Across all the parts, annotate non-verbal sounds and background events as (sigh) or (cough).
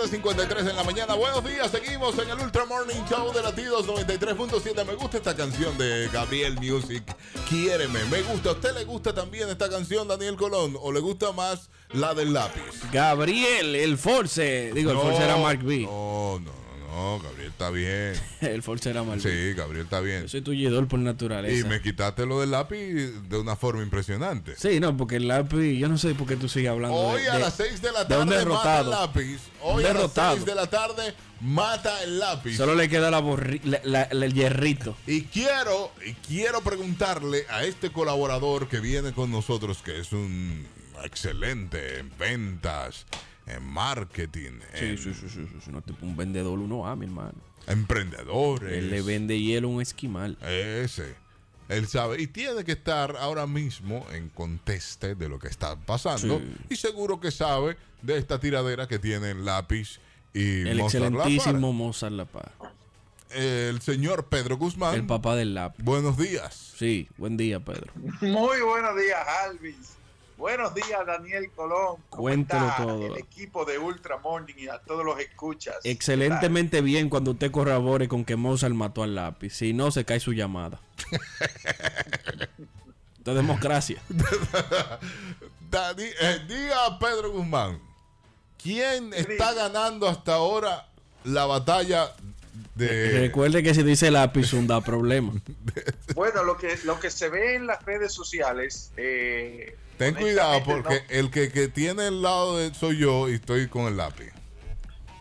7:53 en la mañana. Buenos días, seguimos en el Ultra Morning Show de Latidos 93.7. Me gusta esta canción de Gabriel Music. Quiéreme, me gusta. ¿A usted le gusta también esta canción, Daniel Colón? ¿O le gusta más la del lápiz? Gabriel, el Force. Digo, el Force era Mark B. No, no, no, Gabriel está bien. (laughs) el Force era B. Sí, Gabriel está bien. Yo soy tullidor por naturaleza. Y me quitaste lo del lápiz de una forma impresionante. Sí, no, porque el lápiz, yo no sé por qué tú sigues hablando Hoy de, a de- las 6 de la de un tarde mata el lápiz. Hoy a las derrotado. 6 de la tarde mata el lápiz. Solo le queda la borri- la- la- la- el hierrito. Y quiero, y quiero preguntarle a este colaborador que viene con nosotros, que es un excelente en ventas, en marketing, Sí, en sí, sí, sí, sí, sí, no, tipo un vendedor uno a mi hermano. emprendedores. Él le vende hielo a un esquimal. Ese. Él sabe. Y tiene que estar ahora mismo en conteste de lo que está pasando. Sí. Y seguro que sabe de esta tiradera que tienen lápiz y El Mozart excelentísimo Mozart La Paz. El señor Pedro Guzmán. El papá del lápiz. Buenos días. Sí, buen día, Pedro. Muy buenos días, Alvis. Buenos días, Daniel Colón. ¿Cómo Cuéntelo está todo. El equipo de Ultra Morning y a todos los escuchas. Excelentemente bien cuando usted corrobore con que Mozart mató al lápiz. Si no, se cae su llamada. (laughs) Es democracia. (laughs) Dani- eh, diga a Pedro Guzmán, ¿quién está ganando hasta ahora la batalla de... Recuerde que si dice lápiz, un da problema. (laughs) (laughs) Bueno, lo que, lo que se ve en las redes sociales. eh, Ten cuidado porque no- el que, que tiene el lado de soy yo y estoy con el lápiz.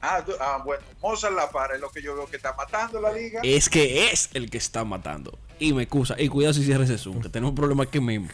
Ah, tú- ah, bueno, Mozart La Para es lo que yo veo que está matando la liga. Es que es el que está matando. Y me excusa. Y cuidado si cierra ese Zoom, que tenemos un problema aquí mismo.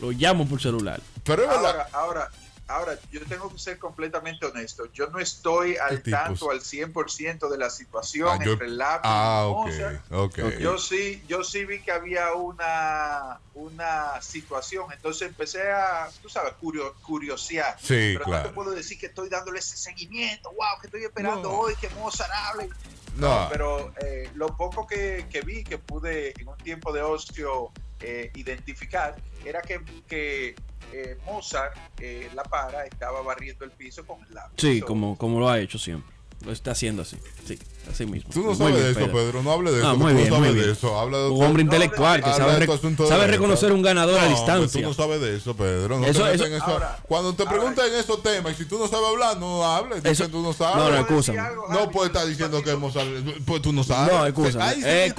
Lo llamo por celular. Pero es verdad. Ahora, ahora, ahora, yo tengo que ser completamente honesto. Yo no estoy al tanto al 100% de la situación Ah, yo- entre el lápiz ah, y ok, Mozart. ok. Yo sí, yo sí vi que había una, una situación, entonces empecé a, tú sabes, curio, curiosear. Sí, Pero no claro. te puedo decir que estoy dándole ese seguimiento, wow, que estoy esperando No. hoy que Mozart hable. No, Pero eh, lo poco que, que vi, que pude en un tiempo de ocio eh, identificar, era que, que eh, Mozart, eh, la para, estaba barriendo el piso con el lápiz. Sí, como, como lo ha hecho siempre. Lo está haciendo así. Sí, así mismo. tú no sabes bien, de eso, Pedro. No hable de eso. muy tú bien, no muy sabes bien. de eso. Habla de Un hombre No, intelectual que sabe, reconocer un ganador a No, distancia. Tú no sabes de eso, Pedro. No Eso- te metas eso- en eso. Ahora- Cuando te ahora- preguntan esos temas y si tú no sabes hablar, no hables. Dice Eso- que tú no No, sabes. no, ¿puedo decir escúchame. algo, No puedes estar diciendo que Mozart, pues tú no sabes. No, das cuenta Escúchame, que-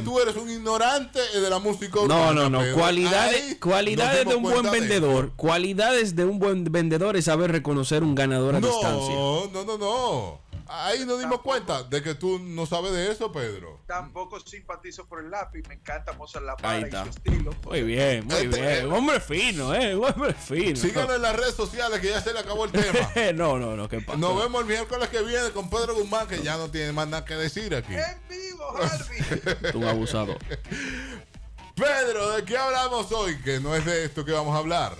tú eres un ignorante de la música No, urbana, no, no. Cualidades, de un buen vendedor. Cualidades de un buen vendedor es saber reconocer un ganador a distancia. No, no, no, no. Ahí nos dimos cuenta de que tú no sabes de eso, Pedro. Tampoco simpatizo por el lápiz, me encanta Mozart La Ahí Para y su estilo. Muy bien, muy Este- bien. Hombre fino, eh. (laughs) Hombre fino. Síganos en las redes sociales que ya se le acabó el tema. (laughs) no, no, no, qué pasa. Nos vemos el miércoles que viene con Pedro Guzmán, que ya no tiene más nada que decir aquí. En vivo, Harvey. (laughs) Un abusador. Pedro, ¿de qué hablamos hoy? Que no es de esto que vamos a hablar.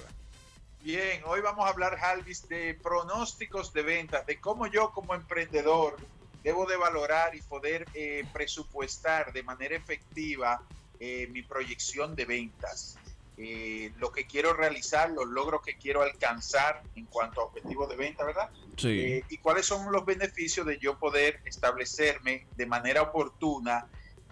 Bien, hoy vamos a hablar, Halvis, de pronósticos de ventas, de cómo yo como emprendedor debo de valorar y poder eh, presupuestar de manera efectiva eh, mi proyección de ventas. Eh, lo que quiero realizar, los logros que quiero alcanzar en cuanto a objetivos de venta, ¿verdad? Sí. Eh, y cuáles son los beneficios de yo poder establecerme de manera oportuna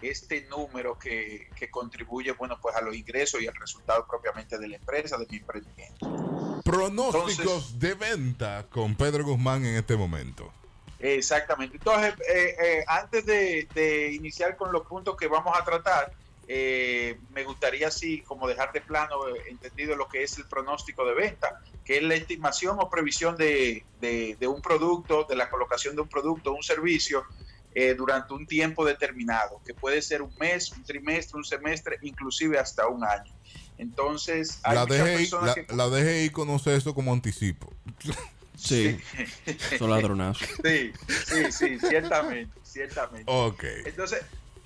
este número que, que contribuye, bueno, pues a los ingresos y al resultado propiamente de la empresa, de mi emprendimiento. Pronósticos Entonces- de venta con Pedro Guzmán en este momento. Exactamente. Entonces, eh, eh, antes de, de iniciar con los puntos que vamos a tratar, eh, me gustaría así como dejar de plano eh, entendido lo que es el pronóstico de venta, que es la estimación o previsión de, de- de un producto, de la colocación de un producto, un servicio eh, durante un tiempo determinado, que puede ser un mes, un trimestre, un semestre, inclusive hasta un año. Entonces, hay La muchas DGI, personas la, que... la DGI conoce eso como anticipo. (laughs) Sí. Son ladronazos. Sí, sí, sí, ciertamente, ciertamente. Ok. Entonces,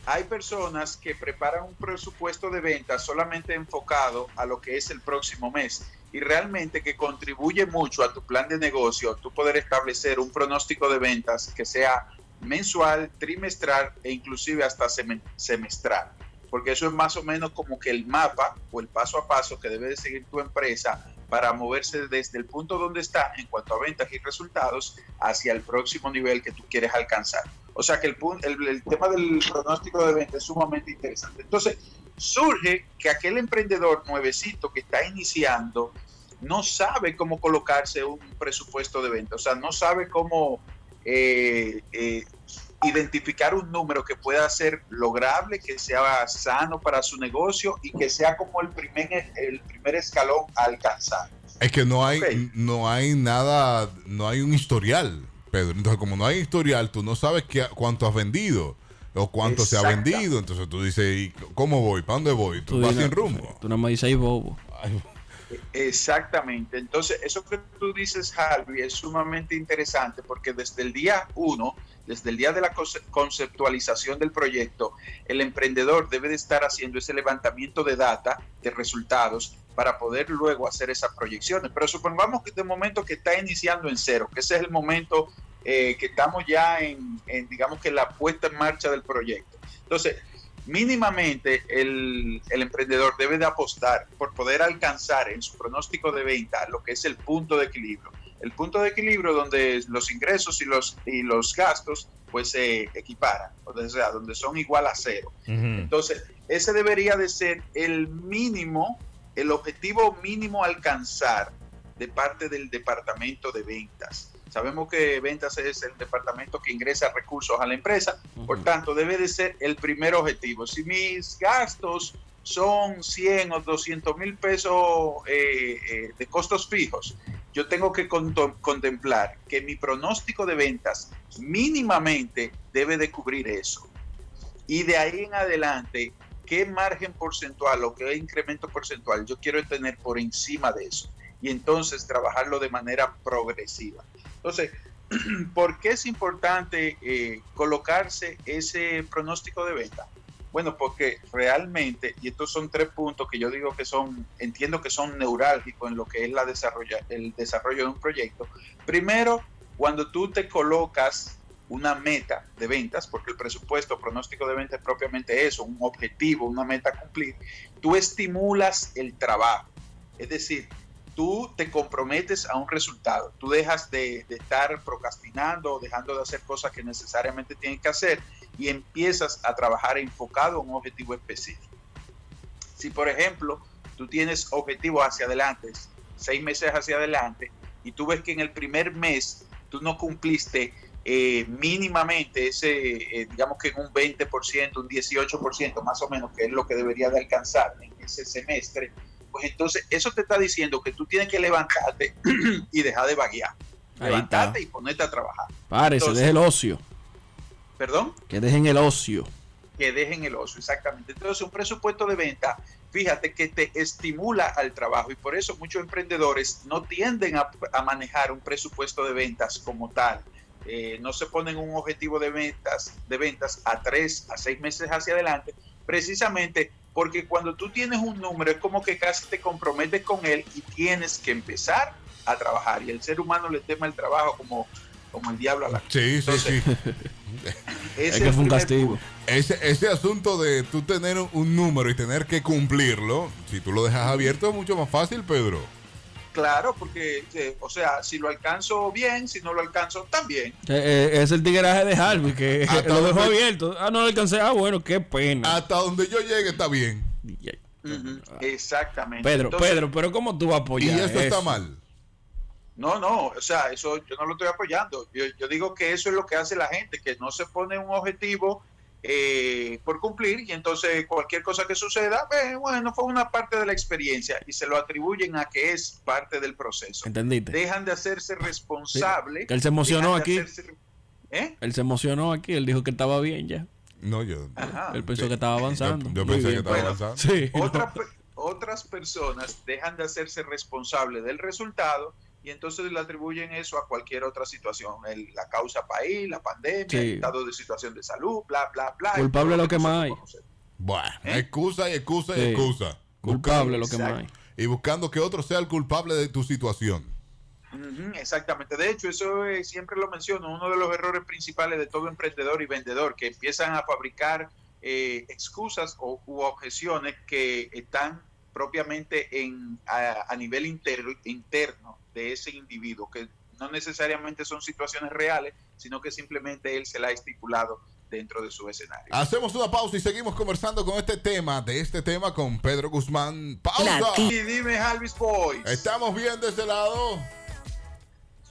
hay personas que preparan un presupuesto de ventas solamente enfocado a lo que es el próximo mes y realmente que contribuye mucho a tu plan de negocio, tú poder establecer un pronóstico de ventas que sea mensual, trimestral e inclusive hasta seme- semestral. Porque eso es más o menos como que el mapa o el paso a paso que debe de seguir tu empresa para moverse desde el punto donde está en cuanto a ventas y resultados hacia el próximo nivel que tú quieres alcanzar. O sea que el, tema del pronóstico de venta es sumamente interesante. Entonces, surge que aquel emprendedor nuevecito que está iniciando no sabe cómo colocarse un presupuesto de venta, o sea, no sabe cómo eh, eh, identificar un número que pueda ser lograble, que sea sano para su negocio y que sea como el primer, el primer escalón a alcanzar. Es que no hay, no hay nada, no hay un historial, Pedro. Entonces, como no hay historial, tú no sabes qué, cuánto has vendido o cuánto se ha vendido. Entonces tú dices, ¿cómo voy? ¿Para dónde voy? Tú, vas sin rumbo. Tú nada más dices ahí bobo. Exactamente. Entonces, eso que tú dices, Harvey, es sumamente interesante porque desde el día uno, desde el día de la conceptualización del proyecto, el emprendedor debe de estar haciendo ese levantamiento de data, de resultados, para poder luego hacer esas proyecciones. Pero supongamos que de momento que está iniciando en cero, que ese es el momento eh, que estamos ya en, en, digamos que la puesta en marcha del proyecto. Entonces, mínimamente el, emprendedor debe de apostar por poder alcanzar en su pronóstico de venta lo que es el punto de equilibrio. El punto de equilibrio donde los ingresos y los, y los gastos pues se equiparan, o sea, donde son igual a cero. Entonces, ese debería de ser el mínimo, el objetivo mínimo a alcanzar de parte del departamento de ventas. Sabemos que ventas es el departamento que ingresa recursos a la empresa, por tanto debe de ser el primer objetivo. Si mis gastos son 100 o 200 mil pesos eh, eh, de costos fijos, yo tengo que contemplar que mi pronóstico de ventas mínimamente debe de cubrir eso. Y de ahí en adelante, ¿qué margen porcentual o qué incremento porcentual yo quiero tener por encima de eso? Y entonces trabajarlo de manera progresiva. Entonces, (clears throat) ¿por qué es importante eh, colocarse ese pronóstico de venta? Bueno, porque realmente, y estos son tres puntos que yo digo que son, entiendo que son neurálgicos en lo que es la desarrolla, el desarrollo de un proyecto. Primero, cuando tú te colocas una meta de ventas, porque el presupuesto pronóstico de ventas es propiamente eso, un objetivo, una meta a cumplir, tú estimulas el trabajo. Es decir, tú te comprometes a un resultado. Tú dejas de, estar procrastinando o dejando de hacer cosas que necesariamente tienes que hacer y empiezas a trabajar enfocado en un objetivo específico. Si, por ejemplo, tú tienes objetivos hacia adelante, seis meses hacia adelante, y tú ves que en el primer mes tú no cumpliste eh, mínimamente ese, eh, digamos que en un 20%, un 18% más o menos, que es lo que debería de alcanzar en ese semestre, pues entonces eso te está diciendo que tú tienes que levantarte (clears throat) y dejar de vaguear. Levantarte y ponerte a trabajar. Párese, deje el ocio. ¿Perdón? Que dejen el ocio. Que dejen el ocio, exactamente. Entonces, un presupuesto de venta, fíjate que te estimula al trabajo y por eso muchos emprendedores no tienden a, manejar un presupuesto de ventas como tal. Eh, no se ponen un objetivo de ventas, de ventas a tres, a seis meses hacia adelante, precisamente porque cuando tú tienes un número es como que casi te comprometes con él y tienes que empezar a trabajar. Y el ser humano le tema el trabajo como, como el diablo a la Sí, sí, sí. (laughs) es que fue un castigo. Ese, ese asunto de tú tener un número y tener que cumplirlo, si tú lo dejas abierto es mucho más fácil, Pedro. Claro, porque, eh, o sea, si lo alcanzo bien, si no lo alcanzo también. Eh, eh, es el tigueraje de Harvey, que (laughs) (laughs) lo dejó abierto. Ah, no lo alcancé. Ah, bueno, qué pena. Hasta donde yo llegue está bien. Exactamente. Pedro, Pedro, pero ¿cómo tú vas a apoyar? Y eso, está mal. No, no, o sea, eso yo no lo estoy apoyando. Yo, yo digo que eso es lo que hace la gente, que no se pone un objetivo eh, por cumplir y entonces cualquier cosa que suceda, eh, bueno, fue una parte de la experiencia y se lo atribuyen a que es parte del proceso. ¿Entendiste? Dejan de hacerse responsable. él se emocionó aquí. ¿Eh? Él se emocionó aquí, él dijo que estaba bien ya. No, yo. Él pensó que estaba avanzando. Yo, pensé que estaba avanzando. Sí, otras personas dejan de hacerse responsable del resultado y entonces le atribuyen eso a cualquier otra situación, el, la causa país, la pandemia, el estado de situación de salud, bla, bla, bla. Culpable lo que más hay. Bueno, ¿Eh? excusa y excusa y excusa. Culpable lo que más hay. Y buscando que otro sea el culpable de tu situación. exactamente. De hecho, eso siempre lo menciono, uno de los errores principales de todo emprendedor y vendedor, que empiezan a fabricar eh, excusas o, u objeciones que están propiamente en, a, nivel interno de ese individuo, que no necesariamente son situaciones reales, sino que simplemente él se la ha estipulado dentro de su escenario. Hacemos una pausa y seguimos conversando con este tema, de este tema con Pedro Guzmán. Pausa. Y dime, Alvis Boys. Estamos bien de este lado.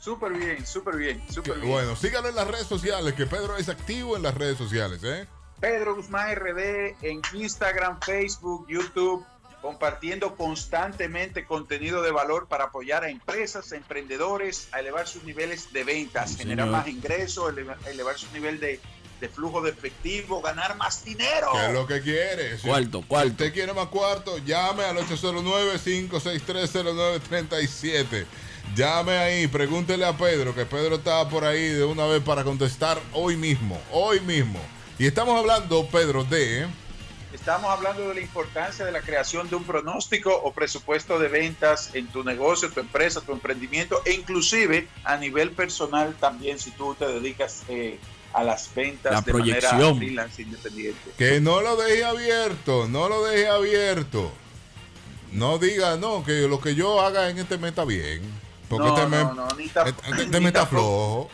Súper bien, súper bien, súper bien. Bueno, síganlo en las redes sociales, que Pedro es activo en las redes sociales, ¿eh? Pedro Guzmán RD en Instagram, Facebook, YouTube, compartiendo constantemente contenido de valor para apoyar a empresas, a emprendedores, a elevar sus niveles de ventas, generar más ingresos, elevar su nivel de de flujo de efectivo, ganar más dinero. ¿Qué es lo que quiere? cuarto, cuarto. usted quiere más cuarto, llame al 809-5630937. Llame ahí, pregúntele a Pedro, que Pedro está por ahí de una vez para contestar hoy mismo, hoy mismo. Y estamos hablando, Pedro, de... Estamos hablando de la importancia de la creación de un pronóstico o presupuesto de ventas en tu negocio, tu empresa, tu emprendimiento e inclusive a nivel personal también si tú te dedicas eh, a las ventas la de proyección. freelance independiente. Que no lo deje abierto, no lo deje abierto. No diga, no, que lo que yo haga en este mes está bien. Porque este, mes, este, (laughs) este está flojo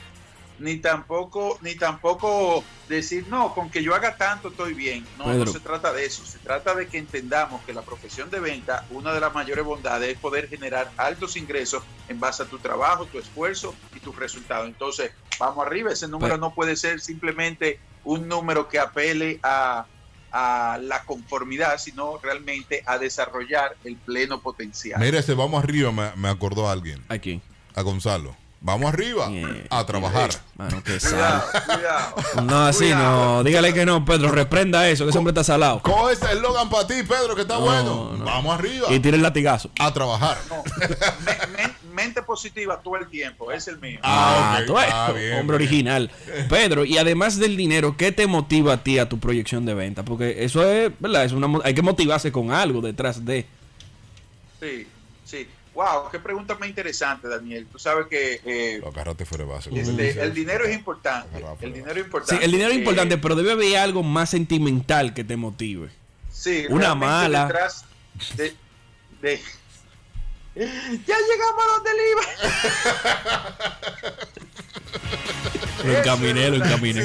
ni tampoco, ni tampoco decir, no, con que yo haga tanto estoy bien. No, no se trata de eso. Se trata de que entendamos que la profesión de venta, una de las mayores bondades es poder generar altos ingresos en base a tu trabajo, tu esfuerzo y tus resultados. Entonces, vamos arriba. Ese número no puede ser simplemente un número que apele a, a la conformidad, sino realmente a desarrollar el pleno potencial. Mire, ese vamos arriba me, me acordó a alguien. ¿A quién? A Gonzalo. Vamos arriba a trabajar. Mano, que cuidado, cuidado, No, así no. Dígale que no, Pedro. Reprenda eso, que ese hombre está salado. Coge ese eslogan para ti, Pedro, que está bueno. Vamos arriba. Y tire el latigazo. A trabajar. mente positiva todo el tiempo. Es el mío. Ah, ah Hombre original. (laughs) Pedro, y además del dinero, ¿qué te motiva a ti a tu proyección de venta? Porque eso es, ¿verdad? Es una, hay que motivarse con algo detrás de. Sí, sí. Wow, qué pregunta más interesante, Daniel. Tú sabes que eh, fuera base. Este, el dinero es importante. El dinero es importante. Sí, el dinero es importante, pero debe haber algo más sentimental que te motive. Sí, una mala. de, de, (laughs) ya llegamos a donde iba. (laughs) lo encaminé, lo encaminé.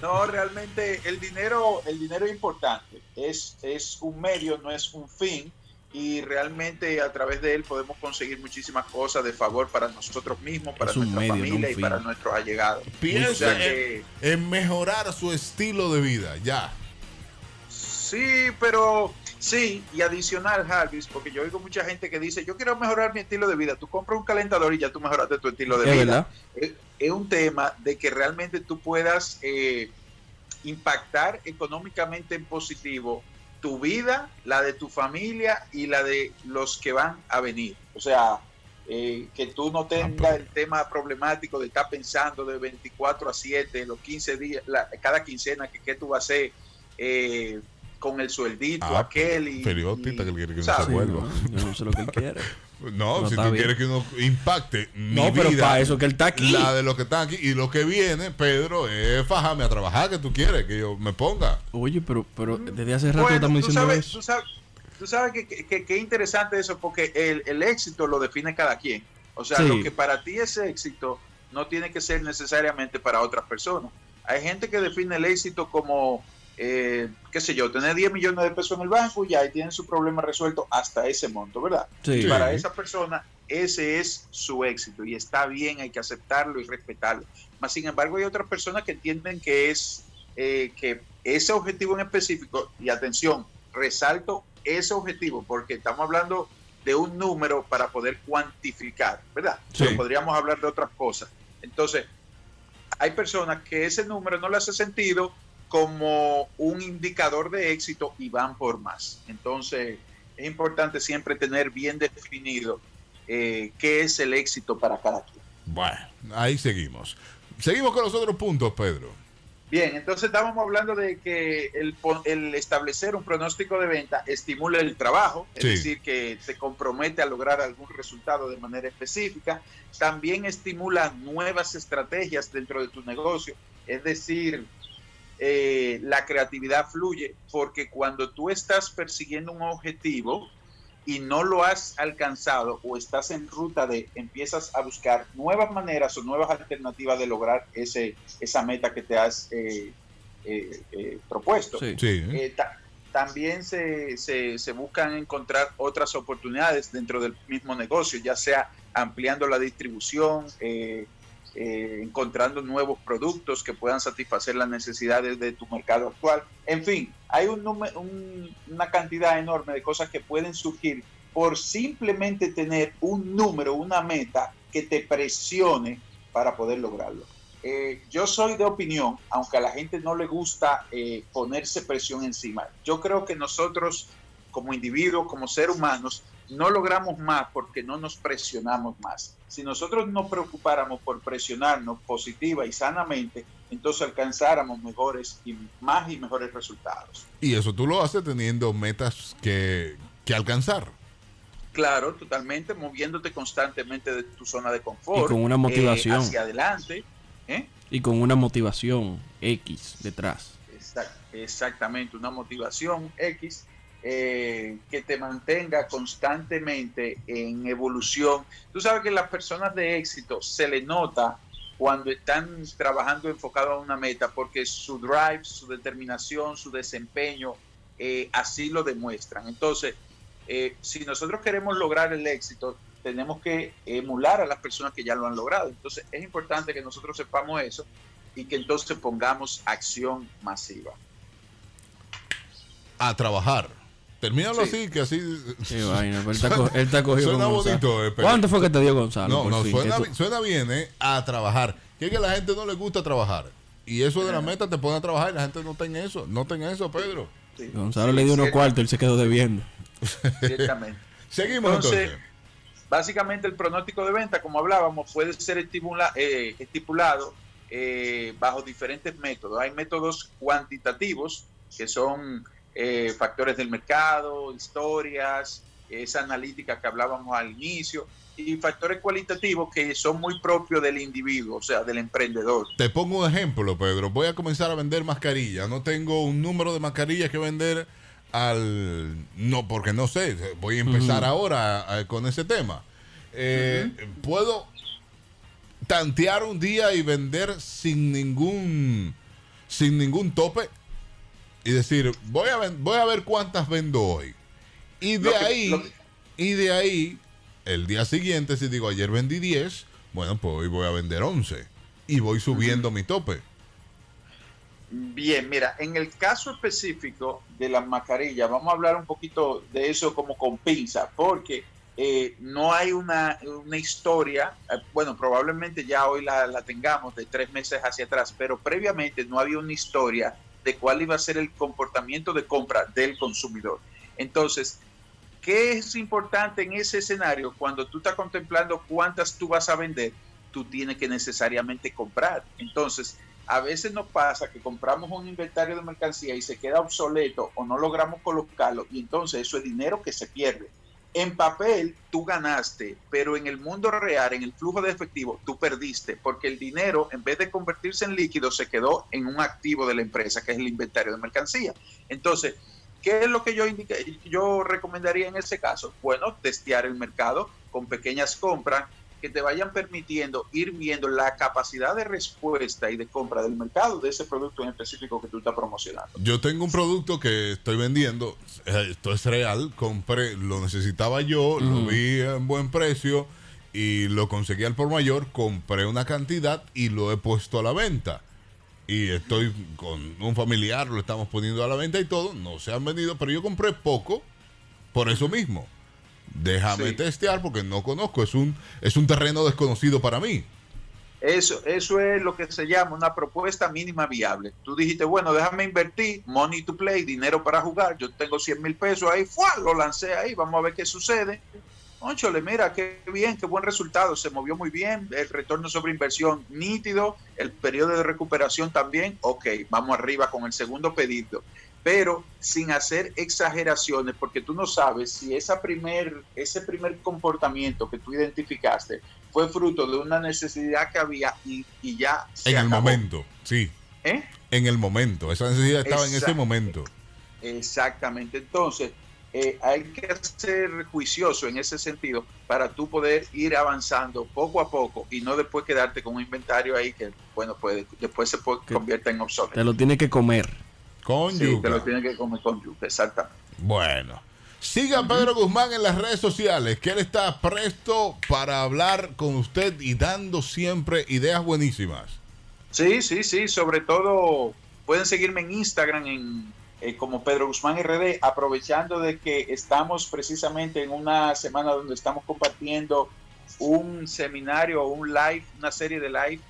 No, realmente el dinero, el dinero es importante. Es, es un medio, no es un fin y realmente a través de él podemos conseguir muchísimas cosas de favor para nosotros mismos, para nuestra familia y para nuestros allegados. Piensa en, mejorar su estilo de vida, ya. Sí, pero sí, y adicional, Jarvis, porque yo oigo mucha gente que dice, yo quiero mejorar mi estilo de vida. Tú compras un calentador y ya tú mejoraste tu estilo de vida. Es, un tema de que realmente tú puedas eh, impactar económicamente en positivo tu vida, la de tu familia y la de los que van a venir. O sea, eh, que tú no tengas el tema problemático de estar pensando de 24 a 7, los 15 días, cada quincena, que qué tú vas a hacer eh, con el sueldito, ah, aquel y... Periodista que él quiere que no se vuelva. yo no sé lo que él quiere. (laughs) No, si tú quieres que uno impacte mi no, pero para eso que él está aquí. La de lo que está aquí y lo que viene, Pedro, es fajame a trabajar que tú quieres que yo me ponga. Oye, pero, pero desde hace rato estamos diciendo sabes, eso. Tú sabes, que, que, interesante eso porque el, el, éxito lo define cada quien. O sea, lo que para ti es éxito no tiene que ser necesariamente para otras personas. Hay gente que define el éxito como eh, qué sé yo, tener 10 millones de pesos en el banco y ahí tienen su problema resuelto hasta ese monto, ¿verdad? Y para esa persona ese es su éxito y está bien, hay que aceptarlo y respetarlo. Mas, sin embargo, hay otras personas que entienden que es eh, que ese objetivo en específico, y atención, resalto ese objetivo porque estamos hablando de un número para poder cuantificar, ¿verdad? Pero podríamos hablar de otras cosas. Entonces, hay personas que ese número no le hace sentido como un indicador de éxito y van por más. Entonces, es importante siempre tener bien definido eh, qué es el éxito para cada quien. Bueno, ahí seguimos. Seguimos con los otros puntos, Pedro. Bien, entonces estábamos hablando de que el, establecer un pronóstico de venta estimula el trabajo, es decir, que te compromete a lograr algún resultado de manera específica. También estimula nuevas estrategias dentro de tu negocio, es decir, eh, la creatividad fluye, porque cuando tú estás persiguiendo un objetivo y no lo has alcanzado o estás en ruta de, empiezas a buscar nuevas maneras o nuevas alternativas de lograr ese, esa meta que te has eh, eh, propuesto. también se, se, se buscan encontrar otras oportunidades dentro del mismo negocio, ya sea ampliando la distribución, eh, eh, encontrando nuevos productos que puedan satisfacer las necesidades de tu mercado actual. En fin, hay un, una cantidad enorme de cosas que pueden surgir por simplemente tener un número, una meta que te presione para poder lograrlo. Eh, yo soy de opinión, aunque a la gente no le gusta eh, ponerse presión encima, yo creo que nosotros como individuos, como seres humanos, no logramos más porque no nos presionamos más. Si nosotros nos preocupáramos por presionarnos positiva y sanamente, entonces alcanzáramos mejores y más y mejores resultados. Y eso tú lo haces teniendo metas que, alcanzar. Claro, totalmente, moviéndote constantemente de tu zona de confort. Y con una motivación. hacia adelante. ¿eh? Y con una motivación X detrás. exactamente, una motivación X eh, que te mantenga constantemente en evolución. Tú sabes que las personas de éxito se le nota cuando están trabajando enfocado a una meta, porque su drive, su determinación, su desempeño, eh, así lo demuestran. Entonces, eh, si nosotros queremos lograr el éxito, tenemos que emular a las personas que ya lo han logrado. Entonces, es importante que nosotros sepamos eso y que entonces pongamos acción masiva. A trabajar. Termínalo así, que así. Sí, vaina, él, está (laughs) cogido Suena bonito, eh, ¿Cuánto fue que te dio Gonzalo? No, no, suena, bien, ¿eh? A trabajar. Que es que a la gente no le gusta trabajar. Y eso de la meta te pone a trabajar y la gente no tiene eso. No tiene eso, Pedro. Gonzalo le dio unos cuartos y él se quedó debiendo. Ciertamente. (laughs) Seguimos entonces, Básicamente el pronóstico de venta, como hablábamos, puede ser eh, estipulado eh, bajo diferentes métodos. Hay métodos cuantitativos que son eh, factores del mercado, historias, esa analítica que hablábamos al inicio, y factores cualitativos que son muy propios del individuo, o sea, del emprendedor. Te pongo un ejemplo, Pedro. Voy a comenzar a vender mascarillas. No tengo un número de mascarillas que vender al... No, porque no sé. Voy a empezar ahora con ese tema. Eh, Puedo tantear un día y vender sin ningún sin ningún tope y decir, voy a, voy a ver cuántas vendo hoy. Y de ahí, y de ahí, el día siguiente, si digo, ayer vendí 10, bueno, pues hoy voy a vender 11. Y voy subiendo mi tope. Bien, mira, en el caso específico de las mascarillas, vamos a hablar un poquito de eso como con pinza, porque eh, no hay una, una historia, eh, bueno, probablemente ya hoy la, la, tengamos de tres meses hacia atrás, pero previamente no había una historia de cuál iba a ser el comportamiento de compra del consumidor. Entonces, ¿qué es importante en ese escenario cuando tú estás contemplando cuántas tú vas a vender? Tú tienes que necesariamente comprar. Entonces, a veces nos pasa que compramos un inventario de mercancía y se queda obsoleto o no logramos colocarlo y entonces eso es dinero que se pierde. En papel tú ganaste, pero en el mundo real, en el flujo de efectivo, tú perdiste, porque el dinero, en vez de convertirse en líquido, se quedó en un activo de la empresa, que es el inventario de mercancía. Entonces, ¿qué es lo que yo, yo recomendaría en ese caso? Bueno, testear el mercado con pequeñas compras que te vayan permitiendo ir viendo la capacidad de respuesta y de compra del mercado de ese producto en específico que tú estás promocionando. Yo tengo un producto que estoy vendiendo, eh, esto es real, compré, lo necesitaba yo, lo vi en buen precio y lo conseguí al por mayor, compré una cantidad y lo he puesto a la venta. Y estoy con un familiar, lo estamos poniendo a la venta y todo, no se han vendido, pero yo compré poco por eso mismo Déjame testear porque no conozco, es un, es un terreno desconocido para mí. Eso, eso es lo que se llama una propuesta mínima viable. Tú dijiste, bueno, déjame invertir, money to play, dinero para jugar, yo tengo 100 mil pesos ahí, ¡fua! lo lancé ahí, vamos a ver qué sucede. Conchole, mira, qué bien, qué buen resultado, se movió muy bien, el retorno sobre inversión nítido, el periodo de recuperación también, ok, vamos arriba con el segundo pedido pero sin hacer exageraciones, porque tú no sabes si esa primer, ese primer comportamiento que tú identificaste fue fruto de una necesidad que había y, ya se En el momento, sí. ¿Eh? En el momento, esa necesidad estaba en ese momento. Exactamente, entonces eh, hay que ser juicioso en ese sentido para tú poder ir avanzando poco a poco y no después quedarte con un inventario ahí que, bueno, puede, después se puede, convierte en obsoleto. Te lo tiene que comer. Con sí, te lo tiene que comer con yuca, exactamente. Bueno. Siga a Pedro Guzmán en las redes sociales, que él está presto para hablar con usted y dando siempre ideas buenísimas. Sí, sí, sí, sobre todo pueden seguirme en Instagram en, eh, como Pedro Guzmán RD, aprovechando de que estamos precisamente en una semana donde estamos compartiendo un seminario o un live, una serie de live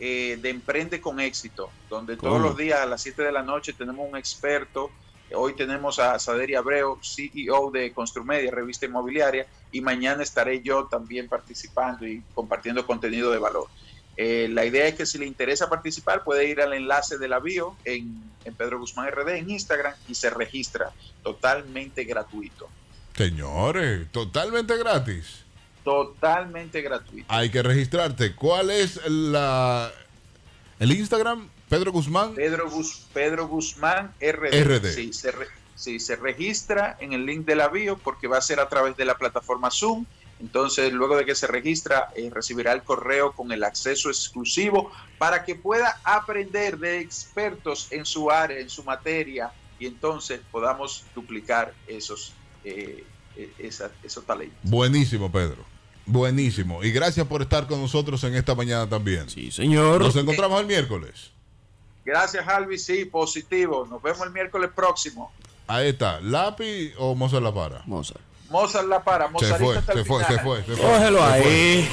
eh, de Emprende con éxito, donde todos los días a las 7 de la noche tenemos un experto Hoy tenemos a Saderi Abreu, CEO de Construmedia, revista inmobiliaria, y mañana estaré yo también participando y compartiendo contenido de valor. Eh, la idea es que si le interesa participar puede ir al enlace de la bio en, Pedro Guzmán RD en Instagram y se registra totalmente gratuito. Señores, totalmente gratis. Totalmente gratuito. Hay que registrarte. ¿Cuál es la el Instagram? Pedro Guzmán. Pedro, Pedro Guzmán RD. Sí, se registra en el link de la bio porque va a ser a través de la plataforma Zoom. Entonces, luego de que se registra, eh, recibirá el correo con el acceso exclusivo para que pueda aprender de expertos en su área, en su materia, y entonces podamos duplicar esos, eh, e, esos talentos. Buenísimo, Pedro. Buenísimo. Y gracias por estar con nosotros en esta mañana también. Sí, señor. Nos encontramos el miércoles. Gracias, Alvi. Sí, positivo. Nos vemos el miércoles próximo. Ahí está. ¿Lápiz o Mozart La Para? Mozart. Mozart La Para. se fue, se, fue se fue, se fue, Cógelo ahí.